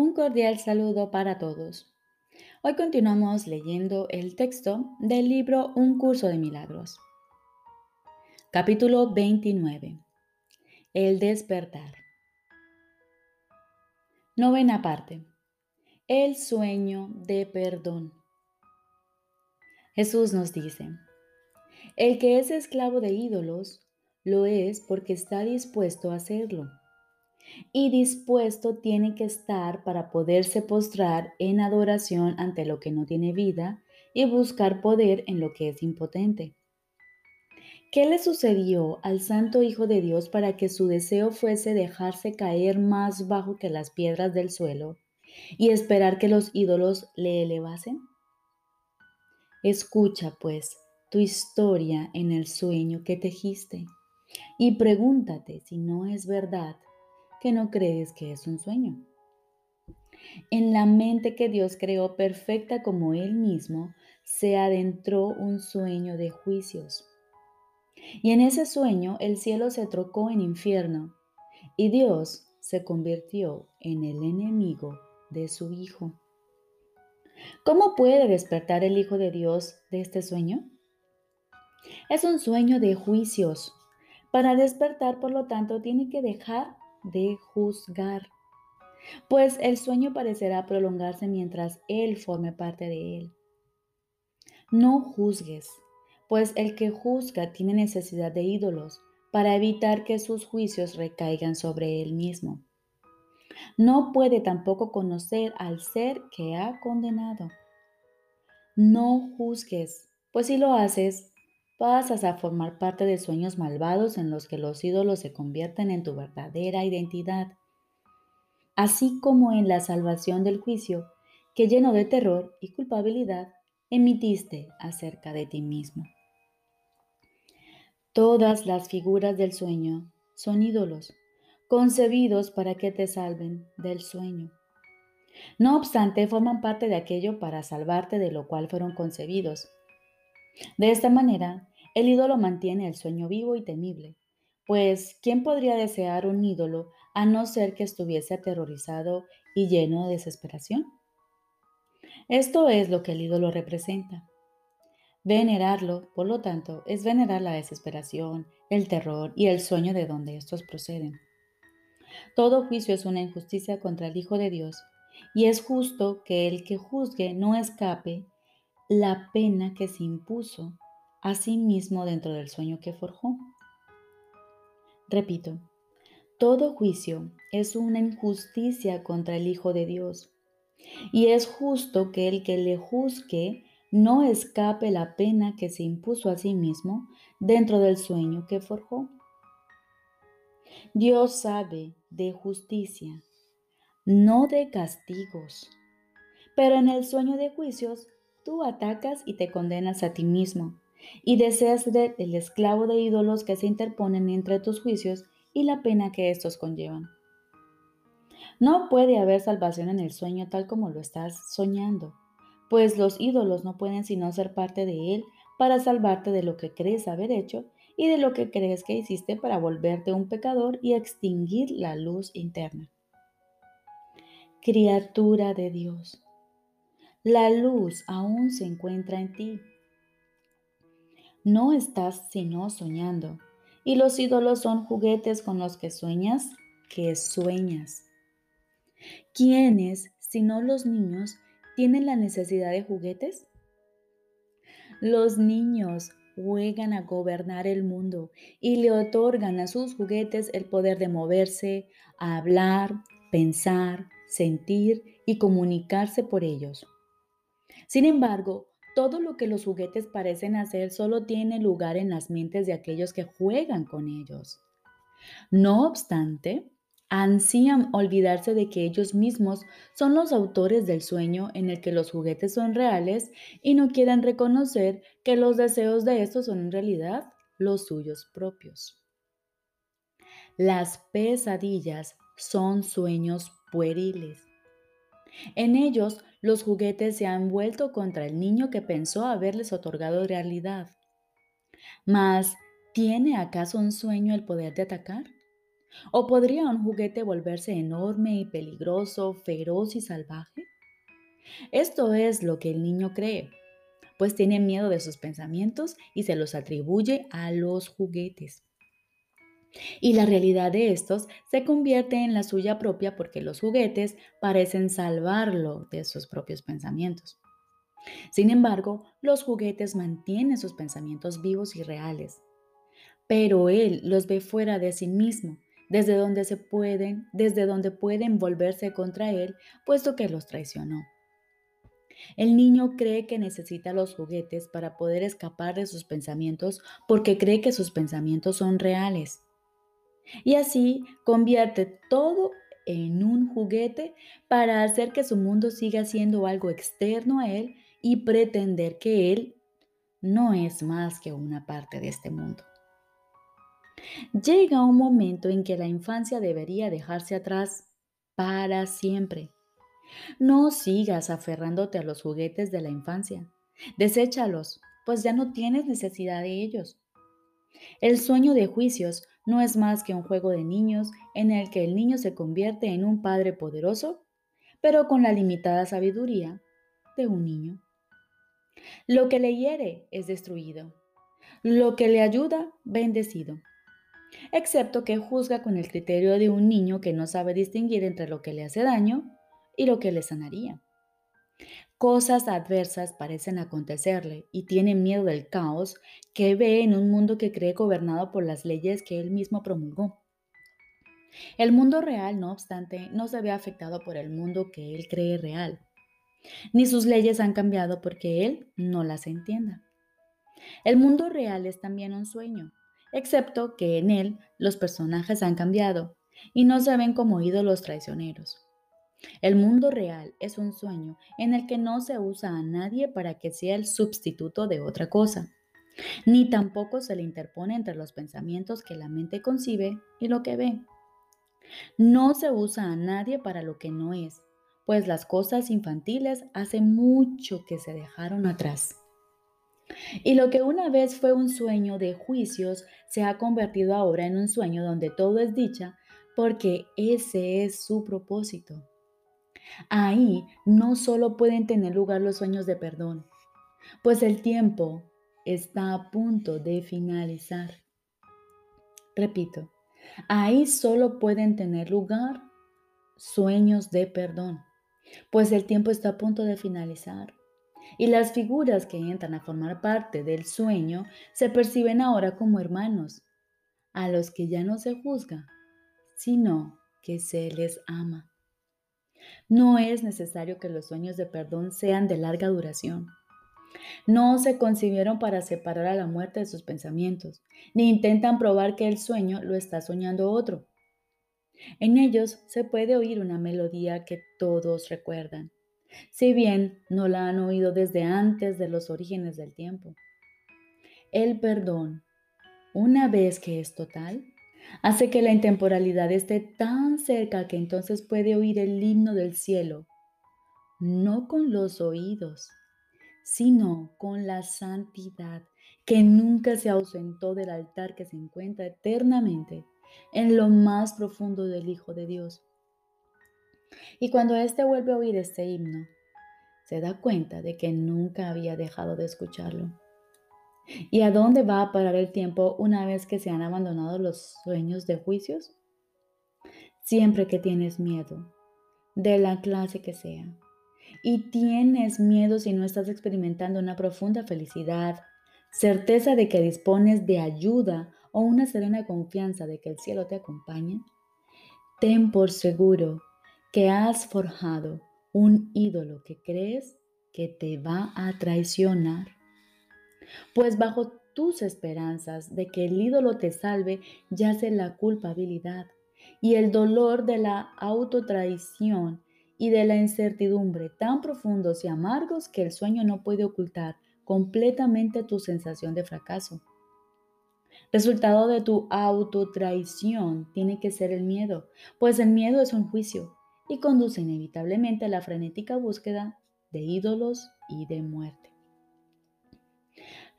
Un cordial saludo para todos. Hoy continuamos leyendo el texto del libro Un curso de milagros. Capítulo 29. El despertar. Novena parte. El sueño de perdón. Jesús nos dice, el que es esclavo de ídolos, lo es porque está dispuesto a hacerlo y dispuesto tiene que estar para poderse postrar en adoración ante lo que no tiene vida y buscar poder en lo que es impotente. ¿Qué le sucedió al Santo Hijo de Dios para que su deseo fuese dejarse caer más bajo que las piedras del suelo y esperar que los ídolos le elevasen? Escucha, pues, tu historia en el sueño que tejiste y pregúntate si no es verdad que no crees que es un sueño. En la mente que Dios creó perfecta como Él mismo, se adentró un sueño de juicios. Y en ese sueño el cielo se trocó en infierno y Dios se convirtió en el enemigo de su Hijo. ¿Cómo puede despertar el Hijo de Dios de este sueño? Es un sueño de juicios. Para despertar, por lo tanto, tiene que dejar de juzgar, pues el sueño parecerá prolongarse mientras Él forme parte de él. No juzgues, pues el que juzga tiene necesidad de ídolos para evitar que sus juicios recaigan sobre él mismo. No puede tampoco conocer al ser que ha condenado. No juzgues, pues si lo haces, pasas a formar parte de sueños malvados en los que los ídolos se convierten en tu verdadera identidad, así como en la salvación del juicio que lleno de terror y culpabilidad emitiste acerca de ti mismo. Todas las figuras del sueño son ídolos, concebidos para que te salven del sueño. No obstante, forman parte de aquello para salvarte de lo cual fueron concebidos. De esta manera, el ídolo mantiene el sueño vivo y temible, pues ¿quién podría desear un ídolo a no ser que estuviese aterrorizado y lleno de desesperación? Esto es lo que el ídolo representa. Venerarlo, por lo tanto, es venerar la desesperación, el terror y el sueño de donde estos proceden. Todo juicio es una injusticia contra el Hijo de Dios, y es justo que el que juzgue no escape la pena que se impuso a sí mismo dentro del sueño que forjó. Repito, todo juicio es una injusticia contra el Hijo de Dios y es justo que el que le juzgue no escape la pena que se impuso a sí mismo dentro del sueño que forjó. Dios sabe de justicia, no de castigos, pero en el sueño de juicios tú atacas y te condenas a ti mismo y deseas ser el esclavo de ídolos que se interponen entre tus juicios y la pena que estos conllevan. No puede haber salvación en el sueño tal como lo estás soñando, pues los ídolos no pueden sino ser parte de él para salvarte de lo que crees haber hecho y de lo que crees que hiciste para volverte un pecador y extinguir la luz interna. Criatura de Dios, la luz aún se encuentra en ti no estás sino soñando. Y los ídolos son juguetes con los que sueñas, que sueñas. ¿Quiénes, sino los niños, tienen la necesidad de juguetes? Los niños juegan a gobernar el mundo y le otorgan a sus juguetes el poder de moverse, hablar, pensar, sentir y comunicarse por ellos. Sin embargo, todo lo que los juguetes parecen hacer solo tiene lugar en las mentes de aquellos que juegan con ellos. No obstante, ansían olvidarse de que ellos mismos son los autores del sueño en el que los juguetes son reales y no quieren reconocer que los deseos de estos son en realidad los suyos propios. Las pesadillas son sueños pueriles. En ellos los juguetes se han vuelto contra el niño que pensó haberles otorgado realidad. Mas, ¿tiene acaso un sueño el poder de atacar? ¿O podría un juguete volverse enorme y peligroso, feroz y salvaje? Esto es lo que el niño cree, pues tiene miedo de sus pensamientos y se los atribuye a los juguetes. Y la realidad de estos se convierte en la suya propia porque los juguetes parecen salvarlo de sus propios pensamientos. Sin embargo, los juguetes mantienen sus pensamientos vivos y reales, pero él los ve fuera de sí mismo, desde donde se pueden, desde donde pueden volverse contra él, puesto que los traicionó. El niño cree que necesita los juguetes para poder escapar de sus pensamientos porque cree que sus pensamientos son reales. Y así convierte todo en un juguete para hacer que su mundo siga siendo algo externo a él y pretender que él no es más que una parte de este mundo. Llega un momento en que la infancia debería dejarse atrás para siempre. No sigas aferrándote a los juguetes de la infancia. Deséchalos, pues ya no tienes necesidad de ellos. El sueño de juicios no es más que un juego de niños en el que el niño se convierte en un padre poderoso, pero con la limitada sabiduría de un niño. Lo que le hiere es destruido, lo que le ayuda, bendecido, excepto que juzga con el criterio de un niño que no sabe distinguir entre lo que le hace daño y lo que le sanaría. Cosas adversas parecen acontecerle y tiene miedo del caos que ve en un mundo que cree gobernado por las leyes que él mismo promulgó. El mundo real, no obstante, no se ve afectado por el mundo que él cree real, ni sus leyes han cambiado porque él no las entienda. El mundo real es también un sueño, excepto que en él los personajes han cambiado y no se ven como ídolos traicioneros. El mundo real es un sueño en el que no se usa a nadie para que sea el sustituto de otra cosa, ni tampoco se le interpone entre los pensamientos que la mente concibe y lo que ve. No se usa a nadie para lo que no es, pues las cosas infantiles hace mucho que se dejaron atrás. Y lo que una vez fue un sueño de juicios se ha convertido ahora en un sueño donde todo es dicha, porque ese es su propósito. Ahí no solo pueden tener lugar los sueños de perdón, pues el tiempo está a punto de finalizar. Repito, ahí solo pueden tener lugar sueños de perdón, pues el tiempo está a punto de finalizar. Y las figuras que entran a formar parte del sueño se perciben ahora como hermanos, a los que ya no se juzga, sino que se les ama. No es necesario que los sueños de perdón sean de larga duración. No se concibieron para separar a la muerte de sus pensamientos, ni intentan probar que el sueño lo está soñando otro. En ellos se puede oír una melodía que todos recuerdan, si bien no la han oído desde antes de los orígenes del tiempo. El perdón, una vez que es total, hace que la intemporalidad esté tan cerca que entonces puede oír el himno del cielo, no con los oídos, sino con la santidad que nunca se ausentó del altar que se encuentra eternamente en lo más profundo del Hijo de Dios. Y cuando éste vuelve a oír este himno, se da cuenta de que nunca había dejado de escucharlo. ¿Y a dónde va a parar el tiempo una vez que se han abandonado los sueños de juicios? Siempre que tienes miedo, de la clase que sea, y tienes miedo si no estás experimentando una profunda felicidad, certeza de que dispones de ayuda o una serena confianza de que el cielo te acompaña, ten por seguro que has forjado un ídolo que crees que te va a traicionar pues bajo tus esperanzas de que el ídolo te salve yace la culpabilidad y el dolor de la autotraición y de la incertidumbre tan profundos y amargos que el sueño no puede ocultar completamente tu sensación de fracaso. Resultado de tu autotraición tiene que ser el miedo, pues el miedo es un juicio y conduce inevitablemente a la frenética búsqueda de ídolos y de muerte.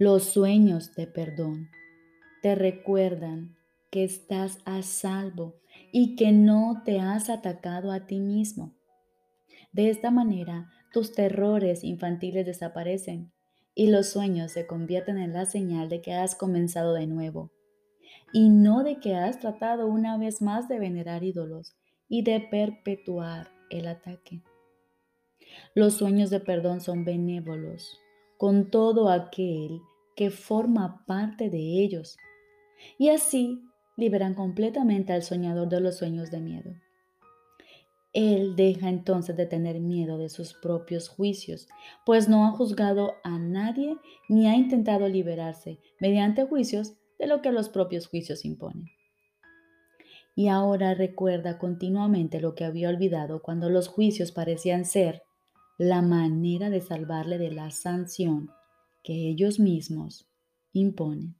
Los sueños de perdón te recuerdan que estás a salvo y que no te has atacado a ti mismo. De esta manera, tus terrores infantiles desaparecen y los sueños se convierten en la señal de que has comenzado de nuevo y no de que has tratado una vez más de venerar ídolos y de perpetuar el ataque. Los sueños de perdón son benévolos con todo aquel que forma parte de ellos y así liberan completamente al soñador de los sueños de miedo. Él deja entonces de tener miedo de sus propios juicios, pues no ha juzgado a nadie ni ha intentado liberarse mediante juicios de lo que los propios juicios imponen. Y ahora recuerda continuamente lo que había olvidado cuando los juicios parecían ser la manera de salvarle de la sanción que ellos mismos imponen.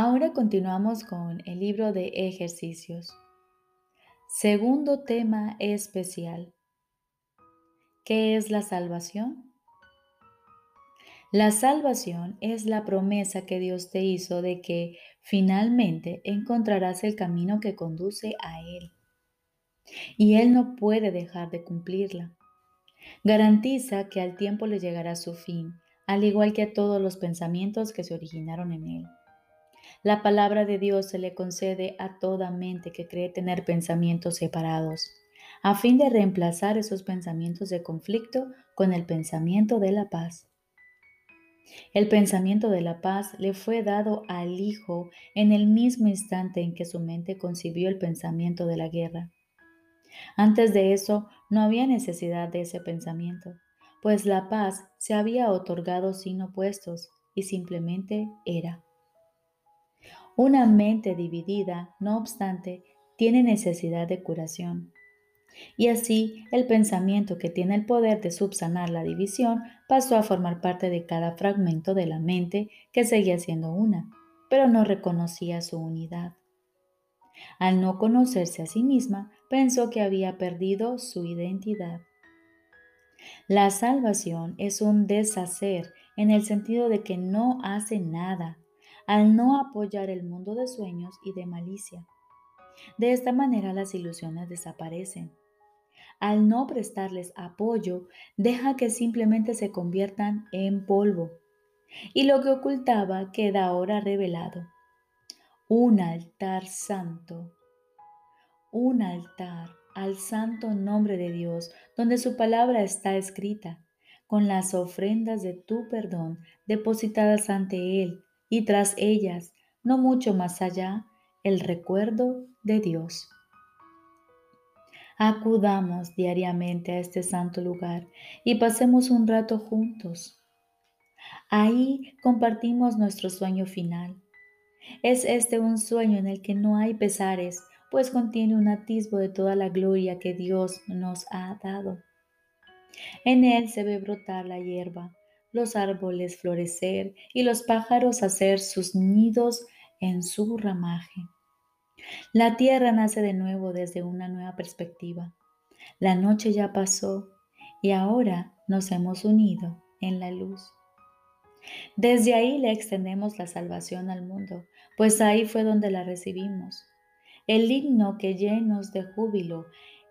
Ahora continuamos con el libro de ejercicios. Segundo tema especial. ¿Qué es la salvación? La salvación es la promesa que Dios te hizo de que finalmente encontrarás el camino que conduce a Él. Y Él no puede dejar de cumplirla. Garantiza que al tiempo le llegará su fin, al igual que a todos los pensamientos que se originaron en Él. La palabra de Dios se le concede a toda mente que cree tener pensamientos separados, a fin de reemplazar esos pensamientos de conflicto con el pensamiento de la paz. El pensamiento de la paz le fue dado al Hijo en el mismo instante en que su mente concibió el pensamiento de la guerra. Antes de eso no había necesidad de ese pensamiento, pues la paz se había otorgado sin opuestos y simplemente era. Una mente dividida, no obstante, tiene necesidad de curación. Y así el pensamiento que tiene el poder de subsanar la división pasó a formar parte de cada fragmento de la mente que seguía siendo una, pero no reconocía su unidad. Al no conocerse a sí misma, pensó que había perdido su identidad. La salvación es un deshacer en el sentido de que no hace nada, al no apoyar el mundo de sueños y de malicia. De esta manera las ilusiones desaparecen. Al no prestarles apoyo, deja que simplemente se conviertan en polvo. Y lo que ocultaba queda ahora revelado. Un altar santo. Un altar al santo nombre de Dios, donde su palabra está escrita, con las ofrendas de tu perdón depositadas ante Él y tras ellas, no mucho más allá, el recuerdo de Dios. Acudamos diariamente a este santo lugar y pasemos un rato juntos. Ahí compartimos nuestro sueño final. Es este un sueño en el que no hay pesares, pues contiene un atisbo de toda la gloria que Dios nos ha dado. En él se ve brotar la hierba, los árboles florecer y los pájaros hacer sus nidos en su ramaje. La tierra nace de nuevo desde una nueva perspectiva. La noche ya pasó y ahora nos hemos unido en la luz. Desde ahí le extendemos la salvación al mundo, pues ahí fue donde la recibimos. El himno que llenos de júbilo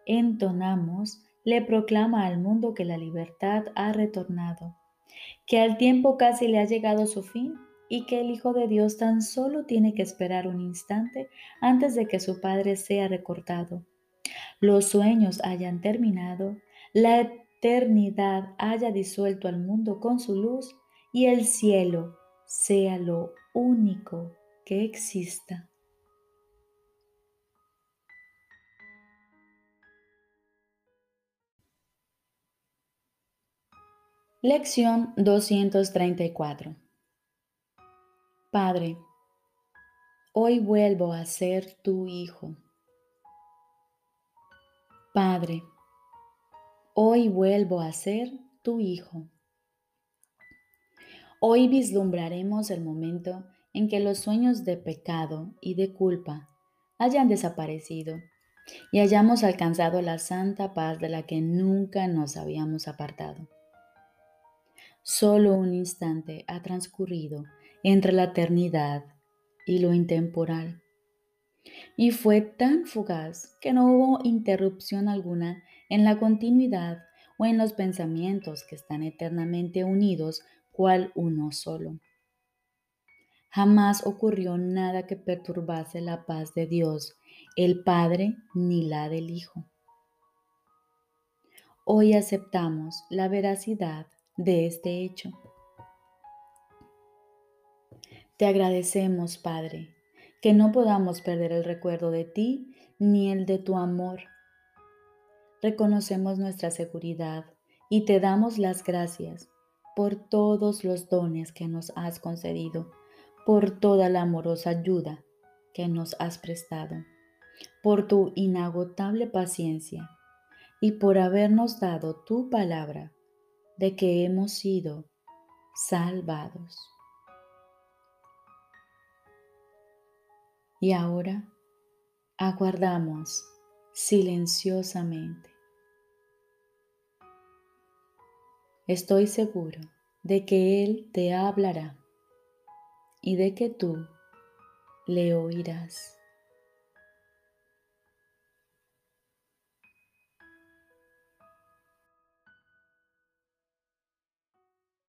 entonamos le proclama al mundo que la libertad ha retornado que al tiempo casi le ha llegado su fin y que el Hijo de Dios tan solo tiene que esperar un instante antes de que su Padre sea recortado. Los sueños hayan terminado, la eternidad haya disuelto al mundo con su luz y el cielo sea lo único que exista. Lección 234 Padre, hoy vuelvo a ser tu hijo. Padre, hoy vuelvo a ser tu hijo. Hoy vislumbraremos el momento en que los sueños de pecado y de culpa hayan desaparecido y hayamos alcanzado la santa paz de la que nunca nos habíamos apartado. Solo un instante ha transcurrido entre la eternidad y lo intemporal. Y fue tan fugaz que no hubo interrupción alguna en la continuidad o en los pensamientos que están eternamente unidos cual uno solo. Jamás ocurrió nada que perturbase la paz de Dios, el Padre, ni la del Hijo. Hoy aceptamos la veracidad de este hecho. Te agradecemos, Padre, que no podamos perder el recuerdo de ti ni el de tu amor. Reconocemos nuestra seguridad y te damos las gracias por todos los dones que nos has concedido, por toda la amorosa ayuda que nos has prestado, por tu inagotable paciencia y por habernos dado tu palabra de que hemos sido salvados. Y ahora aguardamos silenciosamente. Estoy seguro de que Él te hablará y de que tú le oirás.